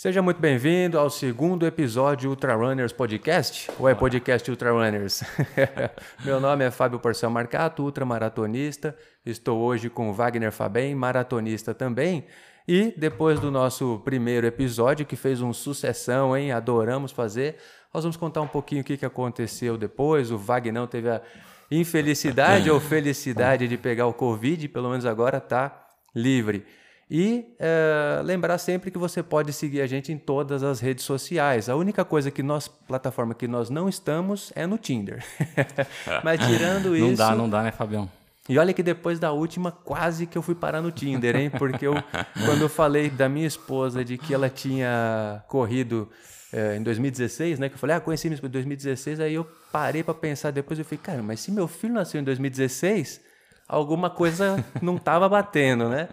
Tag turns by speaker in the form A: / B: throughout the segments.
A: Seja muito bem-vindo ao segundo episódio Ultra Runners Podcast, ou é podcast Ultra Runners? Meu nome é Fábio Porcel Marcato, ultramaratonista. Estou hoje com Wagner Fabem, maratonista também. E depois do nosso primeiro episódio, que fez um sucessão, hein? Adoramos fazer. Nós vamos contar um pouquinho o que aconteceu depois. O Wagner teve a infelicidade ou felicidade de pegar o Covid, pelo menos agora está livre. E é, lembrar sempre que você pode seguir a gente em todas as redes sociais. A única coisa que nós, plataforma que nós não estamos é no Tinder. Mas tirando isso.
B: Não dá, não dá, né, Fabião?
A: E olha que depois da última, quase que eu fui parar no Tinder, hein? Porque eu, quando eu falei da minha esposa de que ela tinha corrido é, em 2016, né? Que eu falei, ah, conheci minha esposa em 2016, aí eu parei para pensar depois, eu falei, cara, mas se meu filho nasceu em 2016 alguma coisa não estava batendo, né?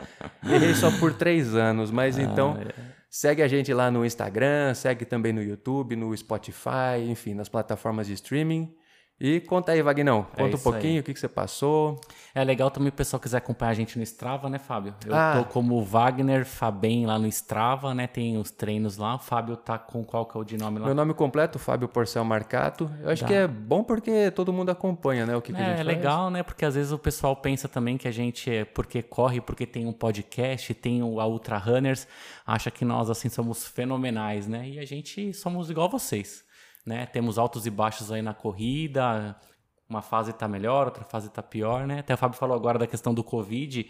A: Errei só por três anos, mas ah, então é. segue a gente lá no Instagram, segue também no YouTube, no Spotify, enfim, nas plataformas de streaming. E conta aí, Vagnão. É conta é um pouquinho aí. o que, que você passou.
B: É legal também o pessoal quiser acompanhar a gente no Strava, né, Fábio? Eu ah. tô como Wagner Fabem lá no Strava, né? Tem os treinos lá. O Fábio tá com qual que é o de nome lá?
A: Meu nome completo, Fábio Porcel Marcato. Eu acho Dá. que é bom porque todo mundo acompanha, né? O que,
B: é,
A: que a gente É
B: faz. legal, né? Porque às vezes o pessoal pensa também que a gente é porque corre, porque tem um podcast, tem o Ultra Runners, acha que nós assim somos fenomenais, né? E a gente somos igual vocês né? Temos altos e baixos aí na corrida, uma fase está melhor, outra fase está pior, né? Até o Fábio falou agora da questão do Covid.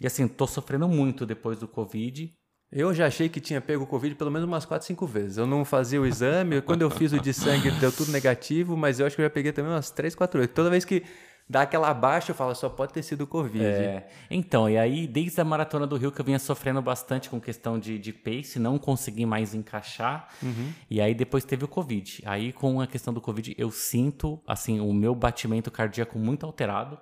B: E assim, tô sofrendo muito depois do Covid.
A: Eu já achei que tinha pego o Covid pelo menos umas 4, 5 vezes. Eu não fazia o exame, quando eu fiz o de sangue deu tudo negativo, mas eu acho que eu já peguei também umas 3, 4 vezes. Toda vez que dá aquela baixa, eu falo, só pode ter sido Covid.
B: É. Então, e aí, desde a maratona do Rio, que eu vinha sofrendo bastante com questão de, de pace, não consegui mais encaixar. Uhum. E aí, depois teve o Covid. Aí, com a questão do Covid, eu sinto, assim, o meu batimento cardíaco muito alterado.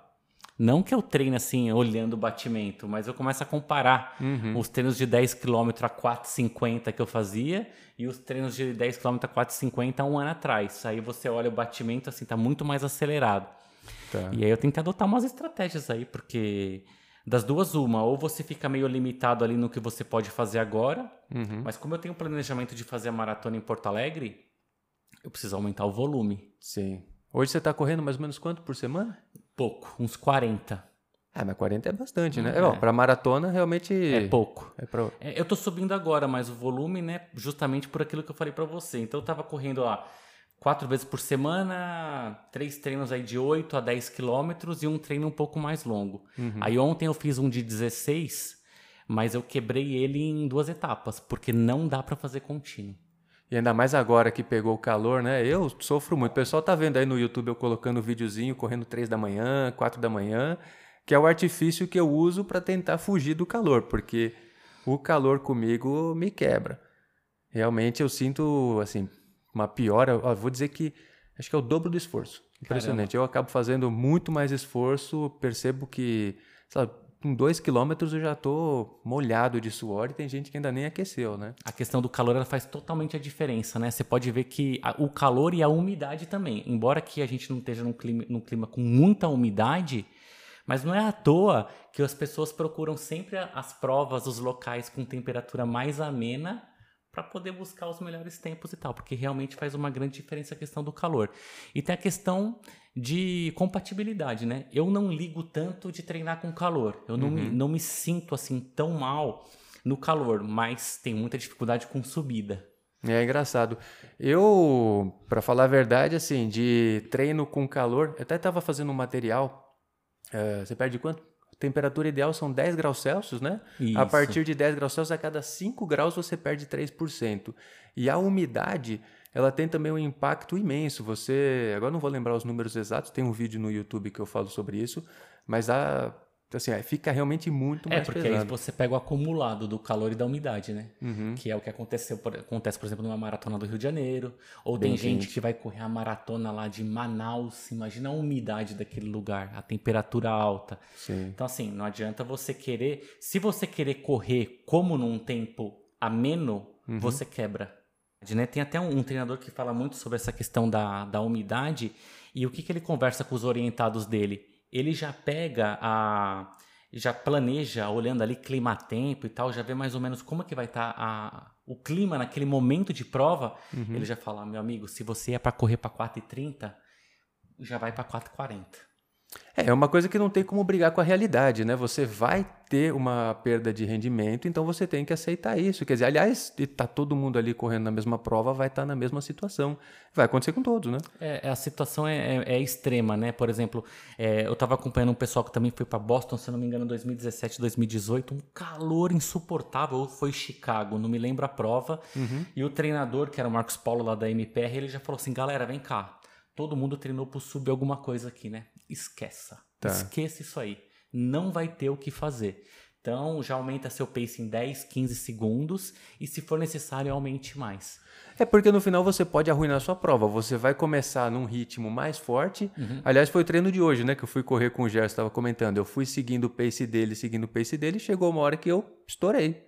B: Não que eu treine assim, olhando o batimento, mas eu começo a comparar uhum. os treinos de 10 km a 4,50 que eu fazia e os treinos de 10 km a 4,50 um ano atrás. Aí você olha o batimento, assim, tá muito mais acelerado. Tá. E aí eu tenho que adotar umas estratégias aí, porque das duas, uma, ou você fica meio limitado ali no que você pode fazer agora, uhum. mas como eu tenho planejamento de fazer a maratona em Porto Alegre, eu preciso aumentar o volume.
A: Sim. Hoje você está correndo mais ou menos quanto por semana?
B: Pouco, uns 40.
A: Ah, mas 40 é bastante, né? É, é. para maratona realmente
B: é pouco. É pra... é, eu tô subindo agora, mas o volume, né, justamente por aquilo que eu falei para você. Então eu tava correndo lá quatro vezes por semana, três treinos aí de 8 a 10 quilômetros e um treino um pouco mais longo. Uhum. Aí ontem eu fiz um de 16, mas eu quebrei ele em duas etapas, porque não dá para fazer contínuo.
A: E ainda mais agora que pegou o calor, né? Eu sofro muito. O pessoal tá vendo aí no YouTube eu colocando videozinho, correndo 3 da manhã, 4 da manhã, que é o artifício que eu uso para tentar fugir do calor, porque o calor comigo me quebra. Realmente eu sinto, assim, uma piora. Ó, vou dizer que acho que é o dobro do esforço. Impressionante. Caramba. Eu acabo fazendo muito mais esforço, percebo que, sabe, com dois quilômetros eu já estou molhado de suor e tem gente que ainda nem aqueceu, né?
B: A questão do calor ela faz totalmente a diferença, né? Você pode ver que a, o calor e a umidade também. Embora que a gente não esteja num clima, num clima com muita umidade, mas não é à toa que as pessoas procuram sempre as provas, os locais com temperatura mais amena para poder buscar os melhores tempos e tal, porque realmente faz uma grande diferença a questão do calor. E tem a questão de compatibilidade, né? Eu não ligo tanto de treinar com calor. Eu não, uhum. me, não me sinto assim tão mal no calor, mas tem muita dificuldade com subida.
A: É engraçado. Eu, para falar a verdade, assim, de treino com calor, eu até estava fazendo um material. Uh, você perde quanto? Temperatura ideal são 10 graus Celsius, né? Isso. A partir de 10 graus Celsius, a cada 5 graus você perde 3%. E a umidade, ela tem também um impacto imenso. Você, agora não vou lembrar os números exatos, tem um vídeo no YouTube que eu falo sobre isso, mas a então, assim, fica realmente muito é, mais
B: pesado. É, porque aí você pega o acumulado do calor e da umidade, né? Uhum. Que é o que aconteceu, por, acontece, por exemplo, numa maratona do Rio de Janeiro. Ou Bem tem gente que vai correr a maratona lá de Manaus. Imagina a umidade daquele lugar, a temperatura alta. Sim. Então, assim, não adianta você querer... Se você querer correr como num tempo ameno, uhum. você quebra. Né? Tem até um, um, treinador que fala muito sobre essa questão da, da umidade e o que, que ele conversa com os orientados dele ele já pega a já planeja olhando ali clima-tempo e tal, já vê mais ou menos como é que vai estar tá o clima naquele momento de prova, uhum. ele já fala, meu amigo, se você é para correr para 4,30, já vai para 4,40.
A: É, é uma coisa que não tem como brigar com a realidade, né? Você vai ter uma perda de rendimento, então você tem que aceitar isso. Quer dizer, aliás, está todo mundo ali correndo na mesma prova, vai estar tá na mesma situação. Vai acontecer com todos, né?
B: É, a situação é, é, é extrema, né? Por exemplo, é, eu estava acompanhando um pessoal que também foi para Boston, se não me engano, 2017, 2018, um calor insuportável, ou foi Chicago, não me lembro a prova. Uhum. E o treinador, que era o Marcos Paulo lá da MPR, ele já falou assim: galera, vem cá todo mundo treinou por sub alguma coisa aqui, né? Esqueça. Tá. Esqueça isso aí. Não vai ter o que fazer. Então, já aumenta seu pace em 10, 15 segundos e, se for necessário, aumente mais.
A: É porque no final você pode arruinar a sua prova. Você vai começar num ritmo mais forte. Uhum. Aliás, foi o treino de hoje, né? Que eu fui correr com o Gerson, estava comentando. Eu fui seguindo o pace dele, seguindo o pace dele. Chegou uma hora que eu estourei.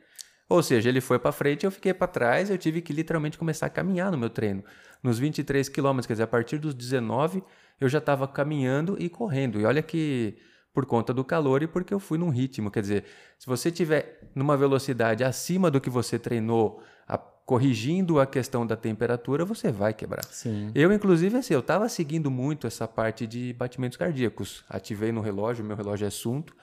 A: Ou seja, ele foi para frente, eu fiquei para trás, eu tive que literalmente começar a caminhar no meu treino. Nos 23 quilômetros, quer dizer, a partir dos 19, eu já estava caminhando e correndo. E olha que por conta do calor e porque eu fui num ritmo, quer dizer, se você tiver numa velocidade acima do que você treinou, a, corrigindo a questão da temperatura, você vai quebrar.
B: Sim.
A: Eu, inclusive, assim, eu estava seguindo muito essa parte de batimentos cardíacos. Ativei no relógio, meu relógio é assunto.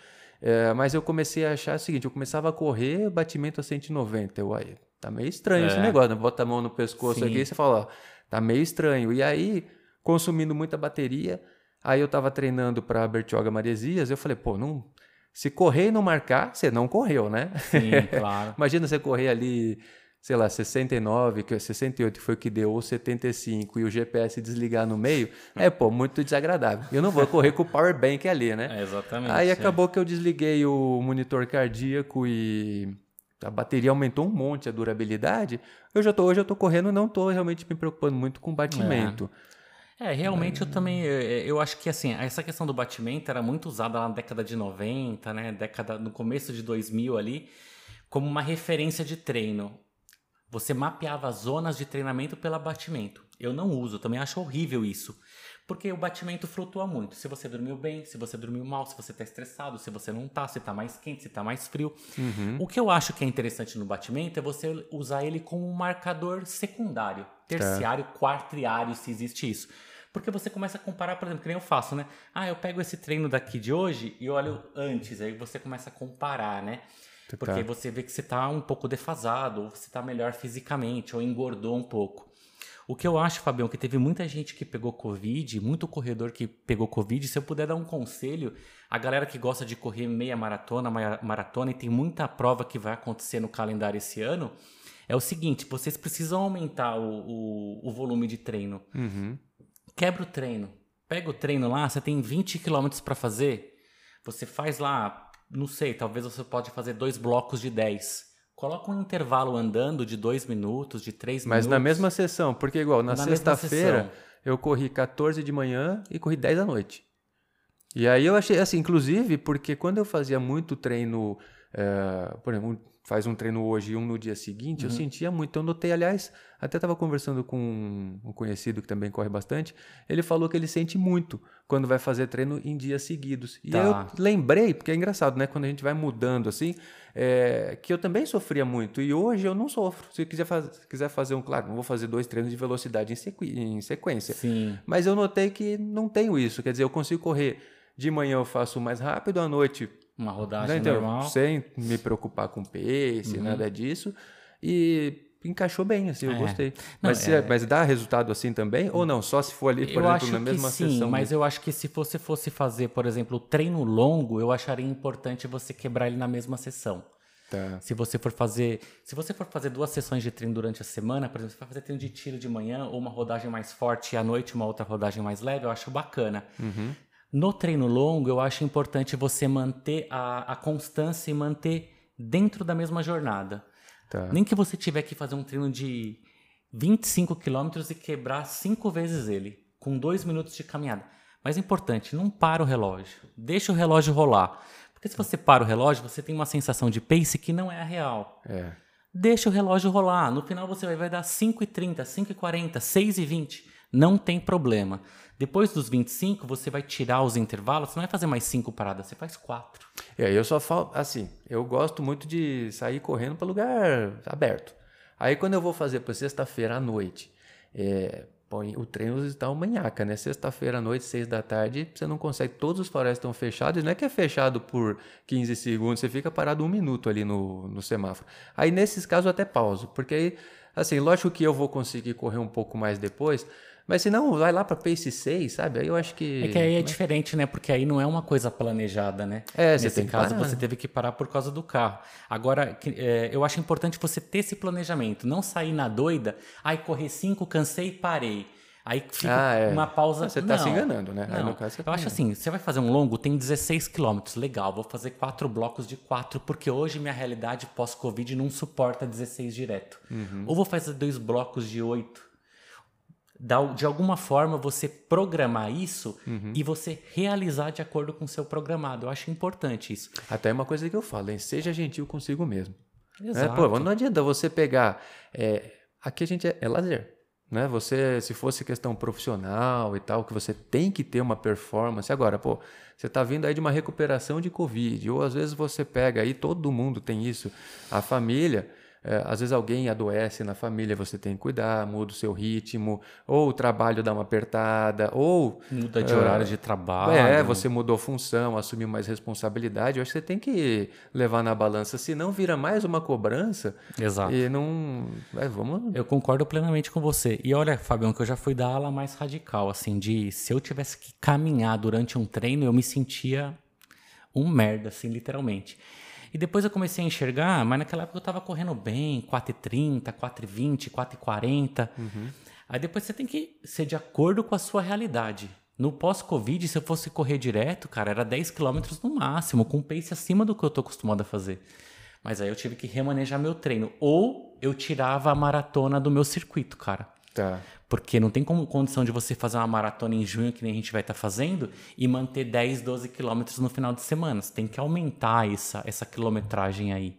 A: É, mas eu comecei a achar o seguinte: eu começava a correr, batimento a 190. Eu, aí, tá meio estranho é. esse negócio, né? Bota a mão no pescoço Sim. aqui e você fala, ó, tá meio estranho. E aí, consumindo muita bateria, aí eu tava treinando para Bertioga Maresias, eu falei, pô, não. Se correr e não marcar, você não correu, né?
B: Sim, claro.
A: Imagina você correr ali sei lá, 69, que 68 que foi o que deu, ou 75 e o GPS desligar no meio, é, pô, muito desagradável. Eu não vou correr com o power bank ali, né?
B: É, exatamente.
A: Aí acabou que eu desliguei o monitor cardíaco e a bateria aumentou um monte a durabilidade. Eu já tô hoje eu tô correndo, não tô realmente me preocupando muito com batimento.
B: É. é realmente eu também, eu acho que assim, essa questão do batimento era muito usada na década de 90, né, década no começo de 2000 ali, como uma referência de treino. Você mapeava zonas de treinamento pelo batimento. Eu não uso, também acho horrível isso. Porque o batimento flutua muito. Se você dormiu bem, se você dormiu mal, se você está estressado, se você não está, se está mais quente, se está mais frio. Uhum. O que eu acho que é interessante no batimento é você usar ele como um marcador secundário, terciário, tá. quartriário, se existe isso. Porque você começa a comparar, por exemplo, que nem eu faço, né? Ah, eu pego esse treino daqui de hoje e olho antes, aí você começa a comparar, né? Porque tá. você vê que você está um pouco defasado, ou você está melhor fisicamente, ou engordou um pouco. O que eu acho, Fabião, que teve muita gente que pegou Covid, muito corredor que pegou Covid. Se eu puder dar um conselho, a galera que gosta de correr meia maratona, maratona, e tem muita prova que vai acontecer no calendário esse ano, é o seguinte: vocês precisam aumentar o, o, o volume de treino.
A: Uhum.
B: Quebra o treino. Pega o treino lá, você tem 20 quilômetros para fazer. Você faz lá não sei, talvez você pode fazer dois blocos de 10. Coloca um intervalo andando de dois minutos, de três
A: minutos.
B: Mas
A: na mesma sessão, porque igual na, na sexta-feira eu corri 14 de manhã e corri 10 da noite. E aí eu achei assim, inclusive, porque quando eu fazia muito treino, é, por exemplo, faz um treino hoje e um no dia seguinte, uhum. eu sentia muito. Eu notei, aliás, até estava conversando com um conhecido que também corre bastante. Ele falou que ele sente muito quando vai fazer treino em dias seguidos. E tá. eu lembrei, porque é engraçado, né? Quando a gente vai mudando assim, é, que eu também sofria muito. E hoje eu não sofro. Se quiser, faz, quiser fazer um, claro, não vou fazer dois treinos de velocidade em, sequ, em sequência.
B: Sim.
A: Mas eu notei que não tenho isso. Quer dizer, eu consigo correr. De manhã eu faço mais rápido, à noite
B: uma rodagem então, normal.
A: Sem me preocupar com pace, uhum. nada disso. E encaixou bem, assim, eu é. gostei. Não, mas, se, é... mas dá resultado assim também? Ou não? Só se for ali, por
B: eu
A: exemplo, na mesma
B: sim,
A: sessão?
B: Mas eu acho que se você fosse fazer, por exemplo, o treino longo, eu acharia importante você quebrar ele na mesma sessão.
A: Tá.
B: Se você for fazer, se você for fazer duas sessões de treino durante a semana, por exemplo, você vai fazer treino de tiro de manhã ou uma rodagem mais forte e à noite uma outra rodagem mais leve, eu acho bacana.
A: Uhum.
B: No treino longo, eu acho importante você manter a, a constância e manter dentro da mesma jornada.
A: Tá.
B: Nem que você tiver que fazer um treino de 25 quilômetros e quebrar cinco vezes ele, com dois minutos de caminhada. Mas é importante, não para o relógio. Deixa o relógio rolar. Porque se você para o relógio, você tem uma sensação de pace que não é a real.
A: É.
B: Deixa o relógio rolar. No final você vai, vai dar 5,30, 5,40, 6,20. Não tem problema. Depois dos 25, você vai tirar os intervalos, você não vai fazer mais cinco paradas, você faz quatro.
A: É, eu só falo, assim, eu gosto muito de sair correndo para lugar aberto. Aí quando eu vou fazer para sexta-feira à noite, é, põe, o treino está uma manhaca, né? Sexta-feira à noite, seis da tarde, você não consegue, todos os faróis estão fechados, não é que é fechado por 15 segundos, você fica parado um minuto ali no, no semáforo. Aí nesses casos eu até pauso, porque aí, assim, lógico que eu vou conseguir correr um pouco mais depois, mas se não, vai lá para Pace 6, sabe? Aí eu acho que.
B: É que aí é diferente, né? Porque aí não é uma coisa planejada, né?
A: É, você
B: Nesse
A: tem que
B: caso,
A: parar.
B: você teve que parar por causa do carro. Agora, é, eu acho importante você ter esse planejamento. Não sair na doida, aí correr 5, cansei e parei. Aí fica
A: Ah, é.
B: uma pausa.
A: Você tá
B: Não,
A: se enganando, né?
B: Não.
A: caso,
B: eu
A: tá
B: acho assim, você vai fazer um longo, tem 16 quilômetros. Legal, vou fazer quatro blocos de quatro, porque hoje minha realidade pós-Covid não suporta 16 direto.
A: Uhum.
B: Ou vou fazer dois blocos de oito. De alguma forma, você programar isso
A: Uhum.
B: e você realizar de acordo com o seu programado. Eu acho importante isso.
A: Até uma coisa que eu falo, hein? Seja gentil consigo mesmo. É,
B: Exato.
A: pô, não adianta você pegar. é, aqui a gente é, é lazer. Né? Você, se fosse questão profissional e tal, que você tem que ter uma performance. Agora, pô, você tá vindo aí de uma recuperação de Covid, ou às vezes você pega aí, todo mundo tem isso, a família. É, às vezes alguém adoece na família, você tem que cuidar, muda o seu ritmo, ou o trabalho dá uma apertada, ou
B: Muda de horário de trabalho.
A: é, você mudou função, assumiu mais responsabilidade. Eu acho que você tem que levar na balança, senão vira mais uma cobrança
B: Exato.
A: e não. É, vamos.
B: Eu concordo plenamente com você. E olha, Fabião, que eu já fui da ala mais radical, assim, de se eu tivesse que caminhar durante um treino, eu me sentia um merda, assim, literalmente. E depois eu comecei a enxergar, mas naquela época eu tava correndo bem, 4,30, 4,20, 4,40. Aí depois você tem que ser de acordo com a sua realidade. No pós-Covid, se eu fosse correr direto, cara, era 10 km no máximo, com um pace acima do que eu tô acostumado a fazer. Mas aí eu tive que remanejar meu treino. Ou eu tirava a maratona do meu circuito, cara.
A: Tá.
B: Porque não tem como condição de você fazer uma maratona em junho, que nem a gente vai estar fazendo, e manter 10, 12 quilômetros no final de semana. Você tem que aumentar essa, essa quilometragem aí.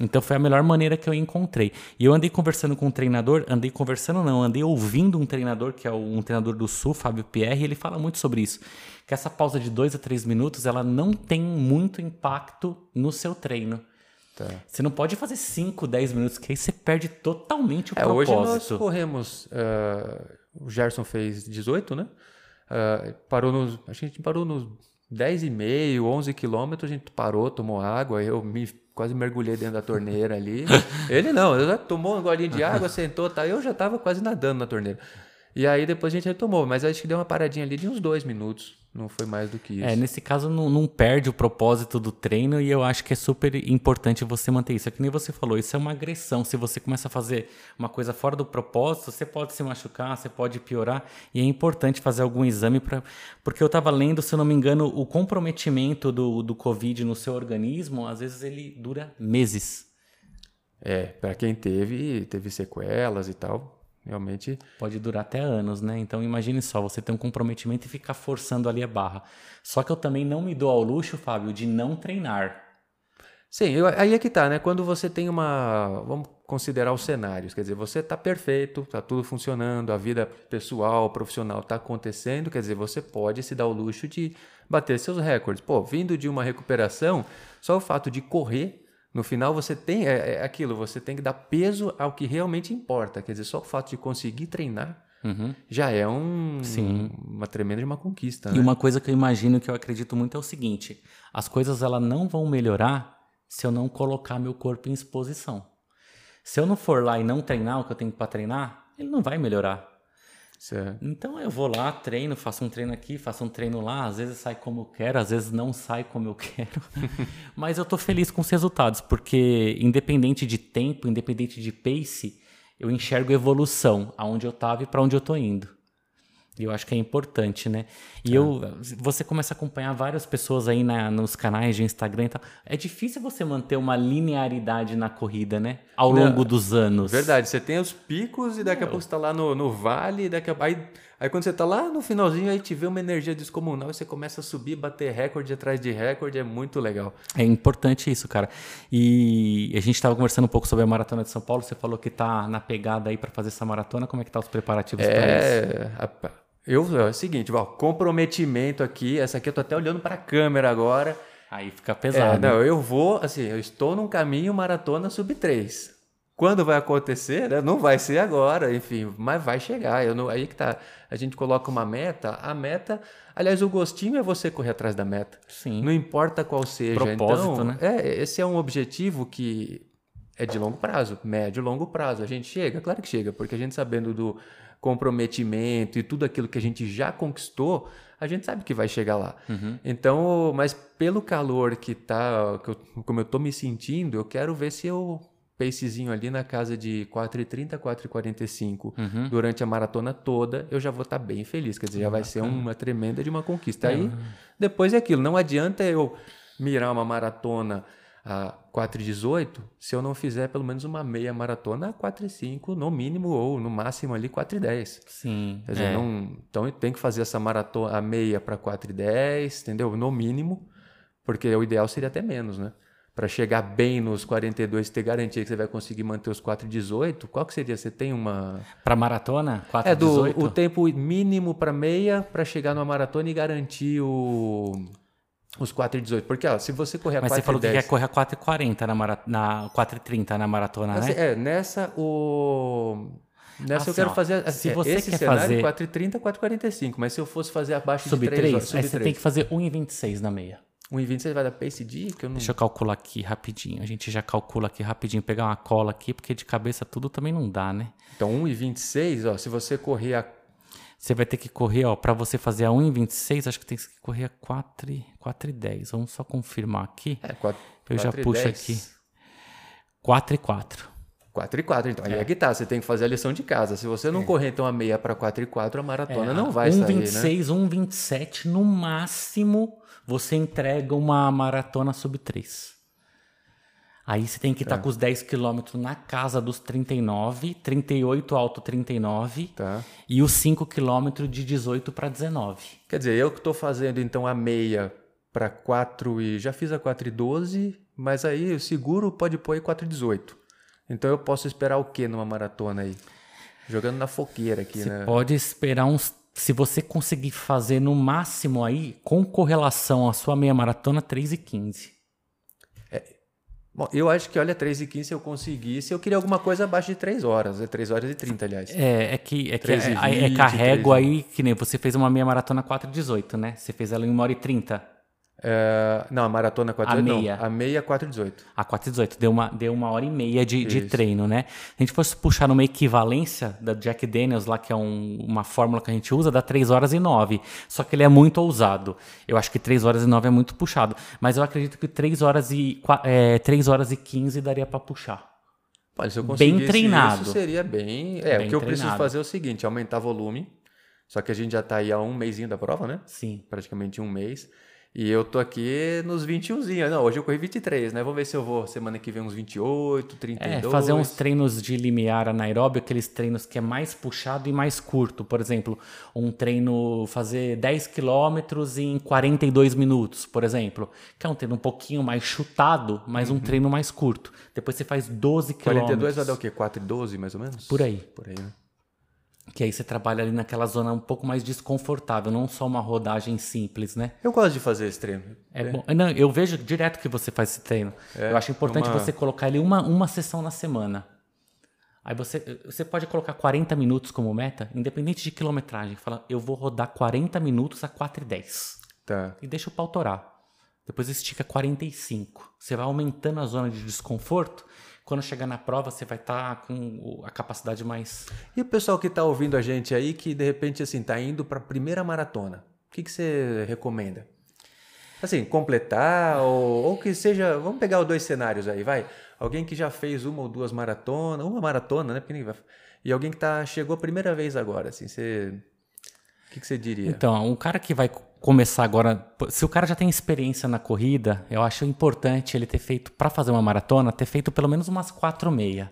B: Então foi a melhor maneira que eu encontrei. E eu andei conversando com um treinador, andei conversando não, andei ouvindo um treinador, que é um treinador do Sul, Fábio Pierre, e ele fala muito sobre isso. Que essa pausa de 2 a 3 minutos, ela não tem muito impacto no seu treino.
A: Tá.
B: Você não pode fazer 5, 10 minutos, que aí você perde totalmente o
A: É, hoje
B: propósito.
A: nós corremos. ah, o Gerson fez 18, né? Ah, parou nos. A gente parou nos 10,5, 11 quilômetros, a gente parou, tomou água, eu me quase mergulhei dentro da torneira ali. Ele não, ele tomou um golinho de água, sentou, tá, eu já tava quase nadando na torneira. E aí depois a gente retomou, mas acho que deu uma paradinha ali de uns dois minutos, não foi mais do que isso.
B: É, nesse caso não, não perde o propósito do treino e eu acho que é super importante você manter isso. É que nem você falou, isso é uma agressão. Se você começa a fazer uma coisa fora do propósito, você pode se machucar, você pode piorar e é importante fazer algum exame para porque eu estava lendo, se eu não me engano, o comprometimento do, do Covid no seu organismo, às vezes ele dura meses.
A: É, para quem teve, teve sequelas e tal, realmente
B: Pode durar até anos, né? Então imagine só, você tem um comprometimento e ficar forçando ali a barra. Só que eu também não me dou ao luxo, Fábio, de não treinar.
A: Sim, eu- aí é que tá, né? Quando você tem uma. Vamos considerar os cenários. Quer dizer, você tá perfeito, tá tudo funcionando, a vida pessoal, profissional tá acontecendo. Quer dizer, você pode se dar o luxo de bater seus recordes. Pô, vindo de uma recuperação, só o fato de correr. No final você tem é, é aquilo, você tem que dar peso ao que realmente importa. Quer dizer, só o fato de conseguir treinar
B: Uhum.
A: já é um,
B: Sim.
A: uma tremenda uma conquista,
B: E
A: né?
B: uma coisa que eu imagino que eu acredito muito é o seguinte: as coisas elas não vão melhorar se eu não colocar meu corpo em exposição. Se eu não for lá e não treinar o que eu tenho para treinar, ele não vai melhorar.
A: Certo.
B: Então eu vou lá, treino, faço um treino aqui, faço um treino lá, às vezes sai como eu quero, às vezes não sai como eu quero. Mas eu tô feliz com os resultados, porque independente de tempo, independente de pace, eu enxergo evolução aonde eu tava e para onde eu tô indo. E eu acho que é importante, né? E eu, você começa a acompanhar várias pessoas aí na- nos canais de Instagram e tal. É difícil você manter uma linearidade na corrida, né? Ao
A: Não,
B: longo dos anos.
A: Verdade, você tem os picos e daqui a pouco você tá lá no, no vale, e daqui a... aí, aí quando você tá lá no finalzinho, aí te vê uma energia descomunal e você começa a subir, bater recorde atrás de recorde, é muito legal.
B: É importante isso, cara. E a gente estava conversando um pouco sobre a maratona de São Paulo. Você falou que tá na pegada aí para fazer essa maratona. Como é que tá os preparativos para isso?
A: É, a- eu, é o seguinte, ó, comprometimento aqui, essa aqui eu tô até olhando para a câmera agora.
B: Aí fica
A: É,
B: pesado.
A: não, eu vou, assim, eu estou num caminho maratona sub 3. Quando vai acontecer, né? Não vai ser agora, enfim, mas vai chegar. Eu não, aí que tá. A gente coloca uma meta, a meta. Aliás, o gostinho é você correr atrás da meta.
B: Sim.
A: Não importa qual seja.
B: Propósito,
A: então,
B: né?
A: É, esse é um objetivo que é de longo prazo, médio e longo prazo. A gente chega, claro que chega, porque a gente sabendo do comprometimento e tudo aquilo que a gente já conquistou, a gente sabe que vai chegar lá.
B: Uhum.
A: Então, mas pelo calor que tá, que eu, como eu tô me sentindo, eu quero ver se eu pacezinho ali na casa de 4,30, 4,45
B: Uhum.
A: durante a maratona toda, eu já vou estar bem feliz. Quer dizer, já vai ser uma tremenda de uma conquista. Aí, depois é aquilo. Não adianta eu mirar uma maratona a 4,18 se eu não fizer pelo menos uma meia maratona a 4,5 no mínimo ou no máximo ali 4,10.
B: Sim.
A: Quer dizer,
B: é.
A: não, então eu tenho que fazer essa maratona a meia para 4,10, entendeu? No mínimo, porque o ideal seria até menos, né? Para chegar bem nos 42 e ter garantia que você vai conseguir manter os 4,18, qual que seria? Você tem uma.
B: Pra maratona, 4
A: É do o tempo mínimo para meia para chegar numa maratona e garantir o, os 4,18. Porque ó, se você correr a
B: Mas você falou que
A: 4,10.
B: quer correr a 4,40 na, na 4,30 na maratona,
A: Assim,
B: né?
A: É, nessa o. Nessa eu
B: Assim,
A: quero
B: ó,
A: fazer.
B: se
A: é,
B: você
A: esse
B: quer
A: cenário,
B: fazer-
A: 4,30, 4,45. Mas se eu fosse fazer abaixo
B: Sub
A: de 3,
B: 3,
A: horas,
B: aí
A: sub
B: você
A: 3.
B: tem que fazer 1,26 na meia.
A: 1,20 vai dar pace de que eu não.
B: Deixa eu calcular aqui rapidinho. A gente já calcula aqui rapidinho, pegar uma cola aqui, porque de cabeça tudo também não dá, né?
A: Então 1,26, ó, se você correr a
B: Você vai ter que correr, ó, para você fazer a 1,26, acho que tem que correr a 4, 4,10. Vamos só confirmar aqui.
A: é, 4,
B: Eu já puxo aqui. 4 e 4.
A: 4 e 4, então. Aí é que tá, você tem que fazer a lição de casa. Se você não correr então a meia para 4 e 4, a maratona não vai sair, né?
B: 1,26, 1,27 no máximo, você entrega uma maratona sub 3. Aí você tem que estar com os 10 quilômetros na casa dos 39, 38 alto 39
A: Tá.
B: e os 5 quilômetros de 18 para 19.
A: Quer dizer, eu que tô fazendo então a meia para 4 e já fiz a 4 e 12, mas aí o seguro pode pôr aí 4 e 18. Então eu posso esperar o que numa maratona aí? Jogando na fogueira aqui,
B: Você
A: né?
B: pode esperar uns. Se você conseguir fazer no máximo aí, com correlação à sua meia maratona, 3 e 15.
A: Bom, eu acho que, olha, 3 e 15 se eu conseguisse, eu queria alguma coisa abaixo de 3 horas, é 3 horas e 30, aliás.
B: É, é que, é, que
A: 3
B: é, é
A: 20,
B: carrego
A: 3 e-
B: aí, que nem você fez uma meia maratona 4 e 18, né? Você fez ela em 1 hora e 30.
A: É, não, a maratona 4
B: A
A: 18,
B: meia.
A: não, a meia 4 e 18.
B: A 4 e 18, deu uma, deu uma hora e meia de, de treino, né? Se a gente fosse puxar numa equivalência da Jack Daniels lá, que é um- uma fórmula que a gente usa, dá 3 horas e 9. Só que ele é muito ousado. Eu acho que 3 horas e 9 é muito puxado. Mas eu acredito que 3 horas e, é, 3 horas e 15 daria pra puxar.
A: Olha, se eu
B: Bem treinado.
A: isso, seria bem... É,
B: Bem
A: o que eu preciso
B: treinado.
A: fazer é o seguinte, aumentar volume, só que a gente já tá aí há um mêsinho da prova, né?
B: Sim.
A: praticamente um mês. E eu tô aqui nos 21zinhos. Não, hoje eu corri 23, né? Vamos ver se eu vou semana que vem uns 28, 32.
B: É, fazer uns treinos de limiar anaeróbio, aqueles treinos que é mais puxado e mais curto. Por exemplo, um treino fazer 10 quilômetros em 42 minutos, por exemplo. Que é um treino um pouquinho mais chutado, mas um treino mais curto. Depois você faz 12 quilômetros.
A: 42 vai dar o quê? 4 e 12, mais ou menos?
B: Por aí.
A: Por aí, né?
B: Que aí você trabalha ali naquela zona um pouco mais desconfortável, não só uma rodagem simples, né?
A: Eu gosto de fazer esse treino.
B: É bom. Não, eu vejo direto que você faz esse treino. eu acho importante
A: uma-
B: você colocar ele uma, uma sessão na semana. Aí você, você pode colocar 40 minutos como meta, independente de quilometragem. Fala, eu vou rodar 40 minutos a 4 e 10.
A: Tá.
B: E deixa o pau torar. Depois estica 45. Você vai aumentando a zona de desconforto. Quando chegar na prova, você vai estar com o- a capacidade mais.
A: E o pessoal que tá ouvindo a gente aí, que de repente, assim, tá indo pra primeira maratona, o que, que você recomenda? Assim, completar ou, ou que seja... Vamos pegar os dois cenários aí, vai. Alguém que já fez uma ou duas maratonas, uma maratona, né? Porque ninguém vai- E alguém que tá, chegou a primeira vez agora, assim, você... O que, que você diria?
B: Então, um cara que vai começar agora, se o cara já tem experiência na corrida, eu acho importante ele ter feito, para fazer uma maratona, ter feito pelo menos umas quatro meia.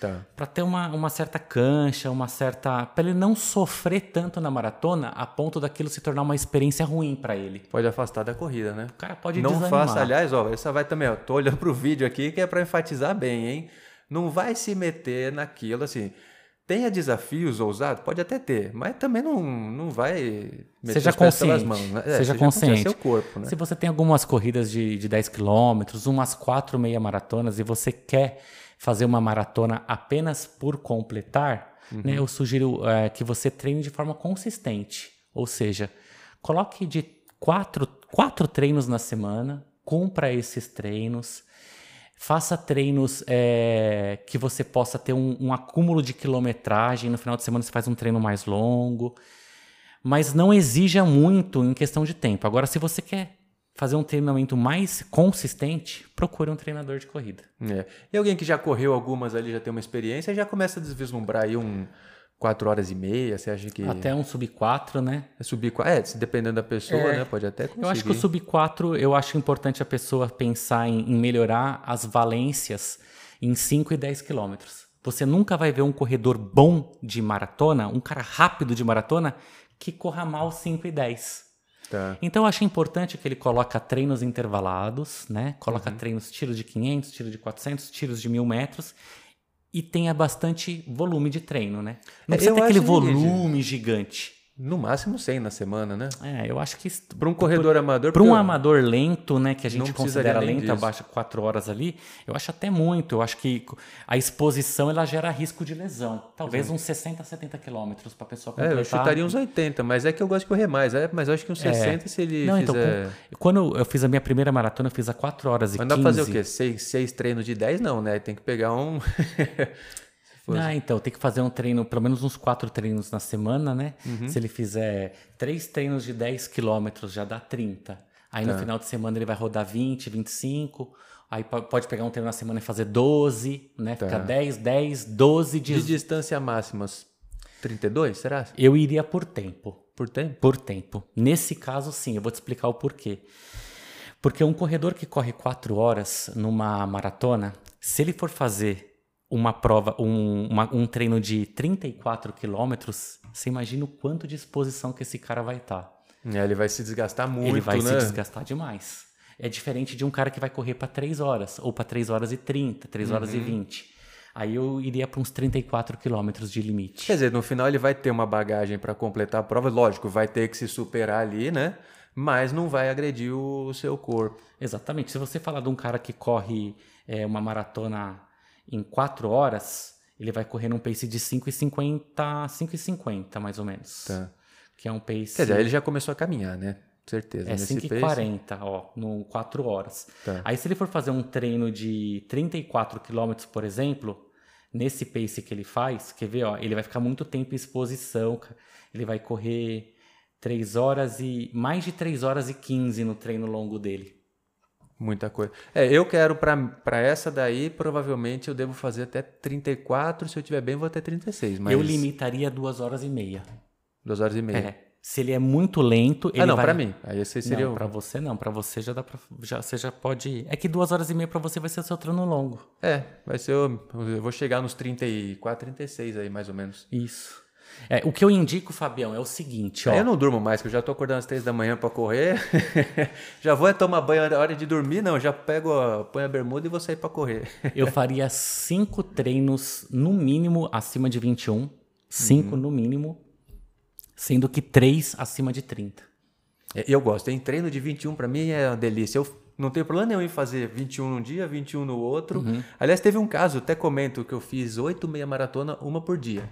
A: Tá.
B: Para ter uma, uma certa cancha, uma certa. para ele não sofrer tanto na maratona a ponto daquilo se tornar uma experiência ruim para ele.
A: Pode afastar da corrida, né?
B: O cara pode
A: não
B: desanimar.
A: faça, aliás, ó, essa vai também, ó, tô olhando pro vídeo aqui que é para enfatizar bem, hein? Não vai se meter naquilo assim. Tenha desafios ousados, pode até ter, mas também não, não vai meter
B: Seja
A: os pés pelas
B: consciente.
A: mãos, né? É,
B: seja consciente.
A: É seu corpo, né?
B: Se você tem algumas corridas de, de 10 quilômetros, umas 4 meia maratonas e você quer fazer uma maratona apenas por completar, uhum. né, eu sugiro é, que você treine de forma consistente. Ou seja, coloque de quatro, quatro treinos na semana, cumpra esses treinos, faça treinos é, que você possa ter um, um acúmulo de quilometragem. No final de semana você faz um treino mais longo mas não exija muito em questão de tempo. Agora, se você quer fazer um treinamento mais consistente, procure um treinador de corrida.
A: É. E alguém que já correu algumas ali, já tem uma experiência, já começa a desvislumbrar aí um 4 horas e meia, você acha que...
B: Até um sub 4, né?
A: É sub 4, é, dependendo da pessoa, é. né? Pode até conseguir.
B: Eu acho que o sub 4, eu acho importante a pessoa pensar em, em melhorar as valências em 5 e 10 quilômetros. Você nunca vai ver um corredor bom de maratona, um cara rápido de maratona, que corra mal 5 e 10. Tá. Então eu acho importante que ele coloca treinos intervalados, né? Coloca uhum. treinos tiro de 500, tiro de 400, tiros de 1000 metros e tenha bastante volume de treino, né? Não é, precisa ter aquele volume gigante.
A: No máximo 100 na semana, né?
B: É, eu acho que.
A: Para um corredor amador.
B: Para um amador lento, né? Que a gente considera lento, disso. abaixo de 4 horas ali, eu acho até muito. Eu acho que a exposição ela gera risco de lesão. Talvez uns 60, 70 quilômetros para a pessoa completar.
A: É, eu chutaria uns 80, mas é que eu gosto de correr mais. É, mas eu acho que uns 60 é. se ele. Não, então, fizer...
B: então, quando eu fiz a minha primeira maratona, eu fiz a 4 horas e mas 15.
A: Mas dá pra fazer o quê? 6 seis treinos de 10? Não, né? Tem que pegar um.
B: Ah, então, tem que fazer um treino, pelo menos uns quatro treinos na semana, né? Uhum. Se ele fizer três treinos de 10 quilômetros, já dá 30. Aí tá. no final de semana ele vai rodar 20, 25. Aí pode pegar um treino na semana e fazer 12, né? Tá. Fica 10, 10, 12
A: de... de distância máximas. 32, será?
B: Eu iria por tempo.
A: Por tempo?
B: Por tempo. Nesse caso, sim, eu vou te explicar o porquê. Porque um corredor que corre 4 horas numa maratona, se ele for fazer uma prova, um, uma, um treino de 34 quilômetros, você imagina o quanto de exposição que esse cara vai estar. Tá.
A: É, ele vai se desgastar muito,
B: Ele vai
A: né?
B: se desgastar demais. É diferente de um cara que vai correr para 3 horas, ou para 3 horas e 30, 3 horas uhum. e 20. Aí eu iria para uns 34 quilômetros de limite.
A: Quer dizer, no final ele vai ter uma bagagem para completar a prova, lógico, vai ter que se superar ali, né? Mas não vai agredir o seu corpo.
B: Exatamente. Se você falar de um cara que corre é, uma maratona em 4 horas, ele vai correr num pace de 5,50, 5,50 mais ou menos. Tá. Que é um pace.
A: Quer dizer, ele já começou a caminhar, né? Certeza.
B: É 5,40, ó, no 4 horas. Tá. Aí se ele for fazer um treino de 34 km, por exemplo, nesse pace que ele faz, quer ver, ó, ele vai ficar muito tempo em exposição, ele vai correr 3 horas e mais de 3 horas e 15 no treino longo dele.
A: Muita coisa. É, eu quero para essa daí, provavelmente eu devo fazer até 34, se eu tiver bem vou até 36. Mas...
B: Eu limitaria duas horas e meia.
A: Duas horas e meia.
B: É. Se ele é muito lento, ele
A: Ah, não,
B: vai...
A: para mim. Aí esse seria
B: não, o... para você não, para você já dá para já você já pode É que duas horas e meia para você vai ser seu treino longo.
A: É, vai ser eu, eu vou chegar nos 34, 36 aí mais ou menos.
B: Isso. É, o que eu indico, Fabião, é o seguinte. Ó.
A: eu não durmo mais, que eu já tô acordando às três da manhã para correr. já vou tomar banho na hora de dormir, não. Já pego, a, ponho a bermuda e vou sair para correr.
B: eu faria cinco treinos, no mínimo, acima de 21. Cinco uhum. no mínimo. Sendo que três acima de 30.
A: É, eu gosto, hein? Treino de 21 para mim é uma delícia. Eu não tenho problema nenhum em fazer 21 num dia, 21 no outro. Uhum. Aliás, teve um caso, até comento, que eu fiz oito meia maratona, uma por dia.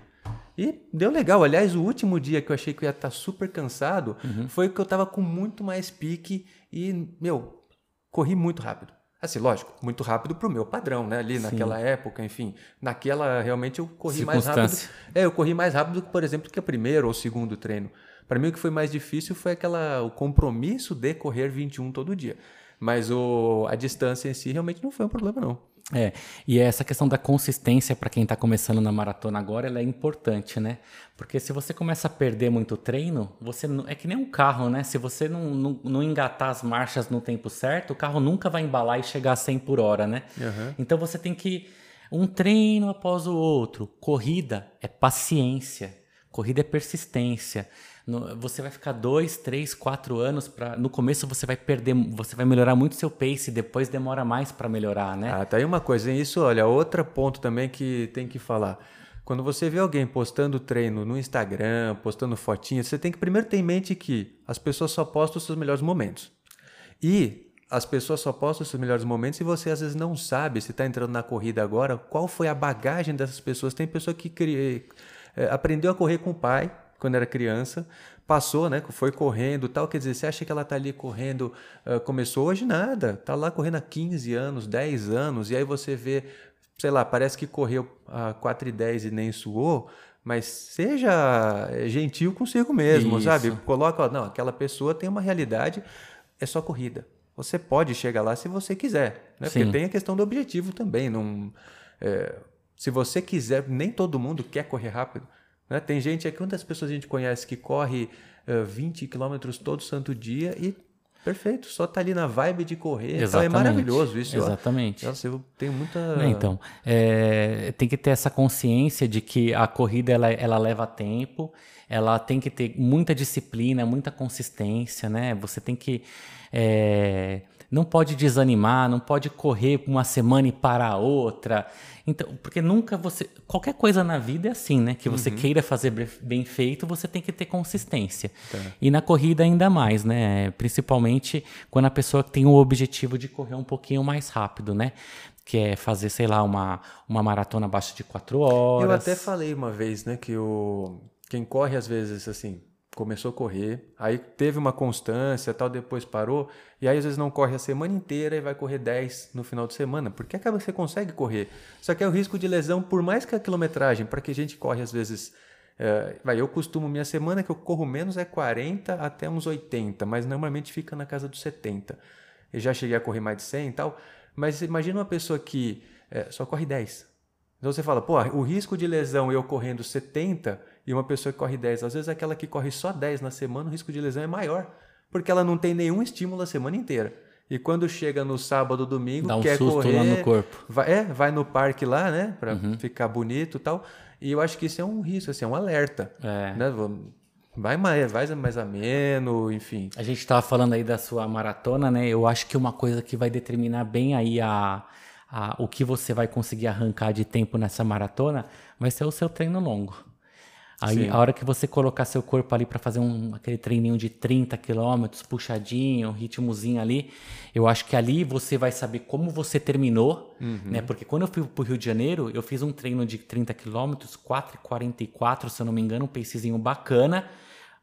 A: E deu legal. Aliás, o último dia que eu achei que eu ia estar super cansado uhum. foi que eu estava com muito mais pique e, meu, corri muito rápido. Assim, lógico, muito rápido pro meu padrão, né? Ali Sim. naquela época, enfim. Naquela, realmente, eu corri mais rápido. É, eu corri mais rápido, por exemplo, que o primeiro ou segundo treino. Para mim, o que foi mais difícil foi aquela, o compromisso de correr 21 todo dia. Mas o, a distância em si realmente não foi um problema, não.
B: É, e essa questão da consistência para quem está começando na maratona agora, ela é importante, né? Porque se você começa a perder muito treino, você não, é que nem um carro, né? Se você não, não, não, engatar as marchas no tempo certo, o carro nunca vai embalar e chegar a 100 por hora, né? Uhum. Então você tem que um treino após o outro. Corrida é paciência, corrida é persistência. No, você vai ficar dois, três, quatro anos para. No começo você vai perder, você vai melhorar muito seu pace, depois demora mais para melhorar, né?
A: Ah, tá aí uma coisa. Isso, olha, outro ponto também que tem que falar. Quando você vê alguém postando treino no Instagram, postando fotinhas, você tem que primeiro ter em mente que as pessoas só postam os seus melhores momentos. E as pessoas só postam os seus melhores momentos e você às vezes não sabe se está entrando na corrida agora, qual foi a bagagem dessas pessoas. Tem pessoa que é, aprendeu a correr com o pai quando era criança, passou, né? Foi correndo tal. Quer dizer, você acha que ela está ali correndo, uh, começou hoje? Nada. Está lá correndo há 15 anos, 10 anos, e aí você vê, sei lá, parece que correu a 4 e 10 e nem suou, mas seja gentil consigo mesmo, Isso. sabe? Coloca, ó, não, aquela pessoa tem uma realidade, é só corrida. Você pode chegar lá se você quiser, né? Porque tem a questão do objetivo também. Não, é, se você quiser, nem todo mundo quer correr rápido. Né? Tem gente aqui, quantas pessoas a gente conhece que corre uh, 20 quilômetros todo santo dia e Perfeito, só tá ali na vibe de correr. Então é maravilhoso isso.
B: Exatamente.
A: Nossa, eu tenho muita.
B: Então, é, tem que ter essa consciência de que a corrida ela, ela leva tempo, ela tem que ter muita disciplina, muita consistência, né? Você tem que. É, não pode desanimar, não pode correr uma semana e parar outra. Então, porque nunca você. Qualquer coisa na vida é assim, né? Que você uhum. queira fazer bem feito, você tem que ter consistência. Tá. E na corrida ainda mais, né? Principalmente quando a pessoa tem o objetivo de correr um pouquinho mais rápido, né? Que é fazer, sei lá, uma, uma maratona abaixo de quatro horas.
A: Eu até falei uma vez, né, que o. Quem corre às vezes assim, começou a correr, aí teve uma constância, tal, depois parou, e aí às vezes não corre a semana inteira e vai correr 10 no final de semana, porque acaba que você consegue correr. Só que é o risco de lesão, por mais que a quilometragem, para que a gente corre às vezes. É, vai, eu costumo, minha semana que eu corro menos é 40 até uns 80, mas normalmente fica na casa dos 70. Eu já cheguei a correr mais de 100 e tal, mas imagina uma pessoa que é, só corre 10. Então você fala, pô, o risco de lesão eu correndo 70 e uma pessoa que corre 10. Às vezes aquela que corre só 10 na semana, o risco de lesão é maior, porque ela não tem nenhum estímulo a semana inteira. E quando chega no sábado, domingo,
B: Dá um
A: quer
B: susto
A: correr,
B: lá no corpo.
A: Vai, é, vai no parque lá, né, para uhum. ficar bonito e tal. E eu acho que isso é um risco, assim, é um alerta. É. Né? Vai mais, vai mais ameno, enfim.
B: A gente estava falando aí da sua maratona, né? Eu acho que uma coisa que vai determinar bem aí a, a, o que você vai conseguir arrancar de tempo nessa maratona vai ser o seu treino longo. Aí, Sim. a hora que você colocar seu corpo ali para fazer um, aquele treininho de 30 quilômetros, puxadinho, ritmozinho ali, eu acho que ali você vai saber como você terminou, uhum. né? Porque quando eu fui pro Rio de Janeiro, eu fiz um treino de 30 quilômetros, 4,44, se eu não me engano, um pacezinho bacana,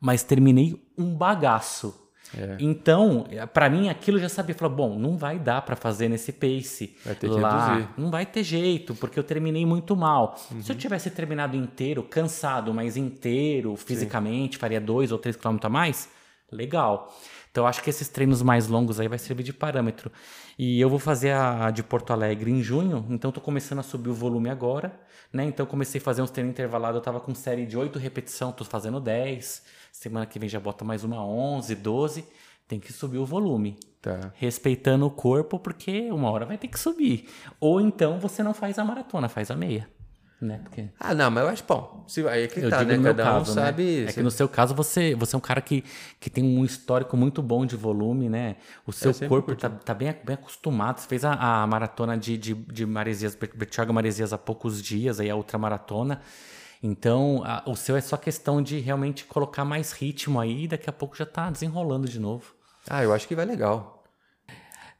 B: mas terminei um bagaço. É. Então, para mim, aquilo já sabia. Falou, bom, não vai dar para fazer nesse pace.
A: Vai ter que lá. reduzir.
B: Não vai ter jeito, porque eu terminei muito mal. Uhum. Se eu tivesse terminado inteiro, cansado, mas inteiro, fisicamente, Sim. faria dois ou três quilômetros a mais, legal. Então, acho que esses treinos mais longos aí vai servir de parâmetro. E eu vou fazer a de Porto Alegre em junho, então estou começando a subir o volume agora. Né? Então, comecei a fazer uns treinos intervalados. Eu estava com série de oito repetições, estou fazendo 10. Semana que vem já bota mais uma 11, 12. Tem que subir o volume. Tá. Respeitando o corpo, porque uma hora vai ter que subir. Ou então você não faz a maratona, faz a meia. Né? Porque...
A: Ah, não, mas eu acho bom. Se, aí é que eu tá, né? Cada caso, um né? sabe.
B: É que no seu caso você, você é um cara que, que tem um histórico muito bom de volume, né? O seu corpo tá, tá, bem, bem acostumado. Você fez a, a maratona de, de, de Maresias, Bertioga Maresias há poucos dias, aí a outra maratona. Então, a, o seu é só questão de realmente colocar mais ritmo aí e daqui a pouco já tá desenrolando de novo.
A: Ah, eu acho que vai legal.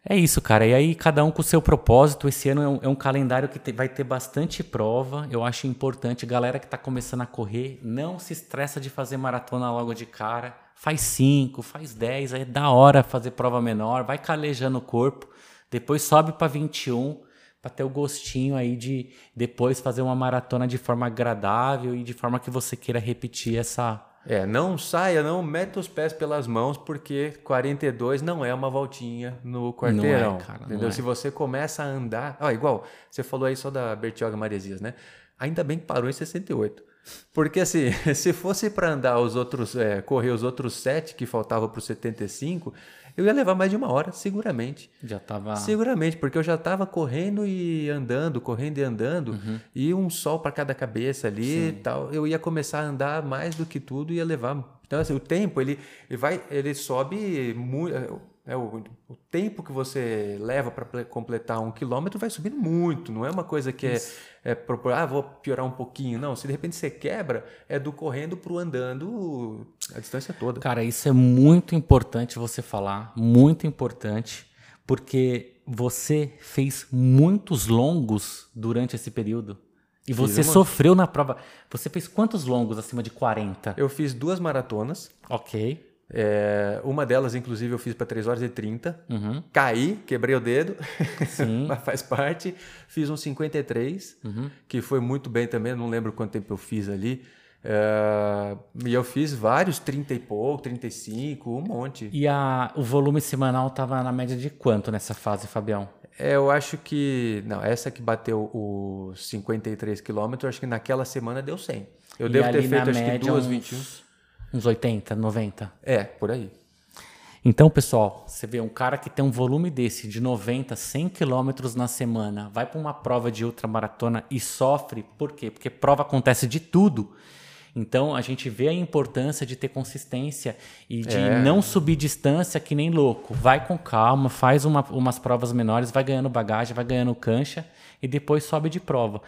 B: É isso, cara. E aí, cada um com o seu propósito. Esse ano é um, é um calendário que te, vai ter bastante prova. Eu acho importante. Galera que está começando a correr, não se estressa de fazer maratona logo de cara. Faz 5, faz 10, é da hora fazer prova menor, vai calejando o corpo. Depois sobe para 21 para ter o gostinho aí de depois fazer uma maratona de forma agradável e de forma que você queira repetir essa.
A: É, não saia, não meta os pés pelas mãos, porque 42 não é uma voltinha no quarteirão. Não é, cara, entendeu? É. Se você começa a andar. Ó, igual, você falou aí só da Bertioga Maresias, né? Ainda bem que parou em 68. Porque assim, se fosse para andar os outros, é, correr os outros sete que faltavam para o 75, eu ia levar mais de uma hora, seguramente.
B: Já tava.
A: Seguramente, porque eu já estava correndo e andando, correndo e andando, uhum. e um sol para cada cabeça ali Sim. e tal. Eu ia começar a andar mais do que tudo, ia levar. Então, assim, o tempo, ele, ele vai, ele sobe muito. É, o, o, tempo que você leva para completar um quilômetro vai subindo muito, não é uma coisa que é, é ah, vou piorar um pouquinho. Não, se de repente você quebra, é do correndo para o andando a distância toda.
B: Cara, isso é muito importante você falar, muito importante, porque você fez muitos longos durante esse período. E você
A: uma-
B: sofreu na prova. Você fez quantos longos acima de 40?
A: Eu fiz duas maratonas.
B: Ok.
A: É, uma delas, inclusive, eu fiz para 3 horas e 30.
B: Uhum.
A: Caí, quebrei o dedo, mas faz parte. Fiz um 53,
B: Uhum.
A: que foi muito bem também, não lembro quanto tempo eu fiz ali. É, e eu fiz vários 30 e pouco, 35, um monte.
B: E a, o volume semanal tava na média de quanto nessa fase, Fabião?
A: É, eu acho que. Não, essa que bateu os 53 quilômetros, acho que naquela semana deu 100. Eu
B: E
A: devo ter feito, acho que duas
B: uns-
A: 21.
B: Uns 80, 90.
A: É, por aí.
B: Então, pessoal, você vê um cara que tem um volume desse de 90, 100 quilômetros na semana, vai para uma prova de ultramaratona e sofre. Por quê? Porque prova acontece de tudo. Então, a gente vê a importância de ter consistência e de
A: É.
B: não subir distância que nem louco. Vai com calma, faz uma- umas provas menores, vai ganhando bagagem, vai ganhando cancha e depois sobe de prova.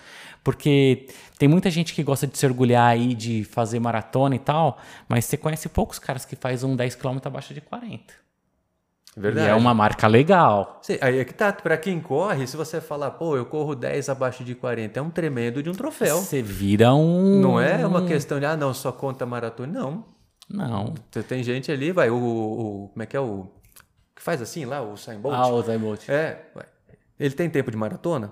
B: Porque tem muita gente que gosta de se orgulhar aí de fazer maratona e tal, mas você conhece poucos caras que faz um 10 km abaixo de 40.
A: Verdade.
B: E é uma marca legal.
A: Sim, aí é que tá, pra quem corre, se você falar, pô, eu corro 10 abaixo de 40, é um tremendo de um troféu.
B: Você vira um.
A: Não é uma questão de, ah, não, só conta maratona. Não.
B: Não.
A: Você tem gente ali, vai, o, o- Como é que é o. Que faz assim lá, o Usain Bolt?
B: Ah, o Zaymot.
A: É. vai. Ele tem tempo de maratona?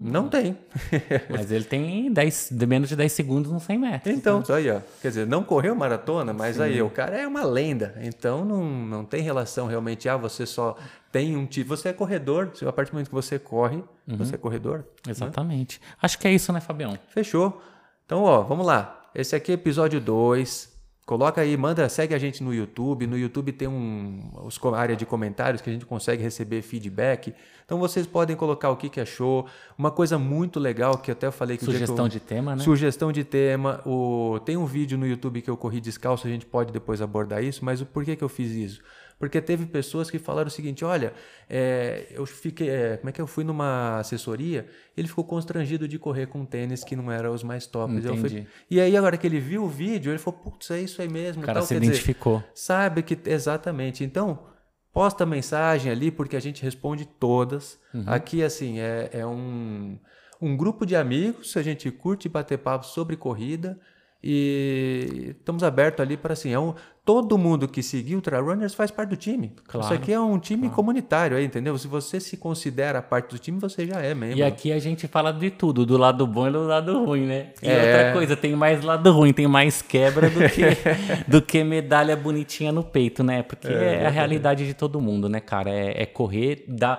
A: Não tem.
B: Mas ele tem 10, de menos de 10 segundos nos 100 metros.
A: Então, só aí, ó. Quer dizer, não correu maratona, mas aí, o cara é uma lenda. Então, não, não tem relação realmente. Ah, você só tem um tipo. Você é corredor. A partir do momento que você corre, você é corredor.
B: Exatamente. Acho que é isso, né, Fabião?
A: Fechou. Então, ó, vamos lá. Esse aqui é episódio 2. Coloca aí, manda, segue a gente no YouTube. No YouTube tem um os, área de comentários que a gente consegue receber feedback. Então vocês podem colocar o que, que achou. Uma coisa muito legal que eu até falei que o dia que eu-
B: Sugestão de tema, né?
A: Sugestão de tema. O... Tem um vídeo no YouTube que eu corri descalço, a gente pode depois abordar isso, mas o porquê que eu fiz isso? Porque teve pessoas que falaram o seguinte: olha, é, eu fiquei. é, como é que eu fui numa assessoria? Ele ficou constrangido de correr com tênis que não eram os mais tops. Falei- e aí, agora que ele viu o vídeo, ele falou: putz, é isso aí mesmo.
B: O cara
A: tal.
B: se
A: Quer dizer,
B: identificou.
A: Sabe que exatamente. Então, posta mensagem ali porque a gente responde todas.
B: Uhum.
A: Aqui assim é, é um um grupo de amigos, a gente curte bater papo sobre corrida e estamos abertos ali para assim, é um, todo mundo que seguiu o Trail Runners faz parte do time.
B: Claro,
A: Isso aqui é um time comunitário, aí, entendeu? Se você se considera parte do time, você já é membro.
B: E aqui a gente fala de tudo, do lado bom e do lado ruim, né? E
A: É.
B: outra coisa, tem mais lado ruim, tem mais quebra do que, do que medalha bonitinha no peito, né? Porque é, a realidade de todo mundo, né, cara? É, é correr, dá.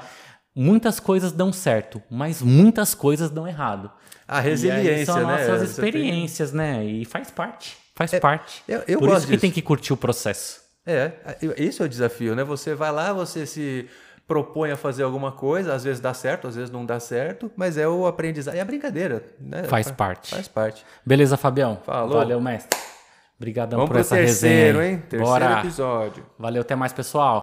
B: Muitas coisas dão certo, mas muitas coisas dão errado.
A: A resiliência,
B: são
A: né?
B: nossas
A: tem- É,
B: experiências, né? E faz parte. Faz parte.
A: eu- eu
B: Por
A: gosto
B: isso que
A: disso.
B: tem que curtir o processo.
A: É, esse é o desafio, né? Você vai lá, você se propõe a fazer alguma coisa, às vezes dá certo, às vezes não dá certo, mas é o aprendizado, é a brincadeira, né?
B: Faz
A: Fa-
B: parte.
A: Faz parte.
B: Beleza, Fabião?
A: Falou.
B: Valeu, mestre. Obrigadão
A: Vamos
B: por essa
A: terceiro,
B: resenha.
A: hein? Terceiro
B: Bora.
A: episódio.
B: Valeu, até mais, pessoal.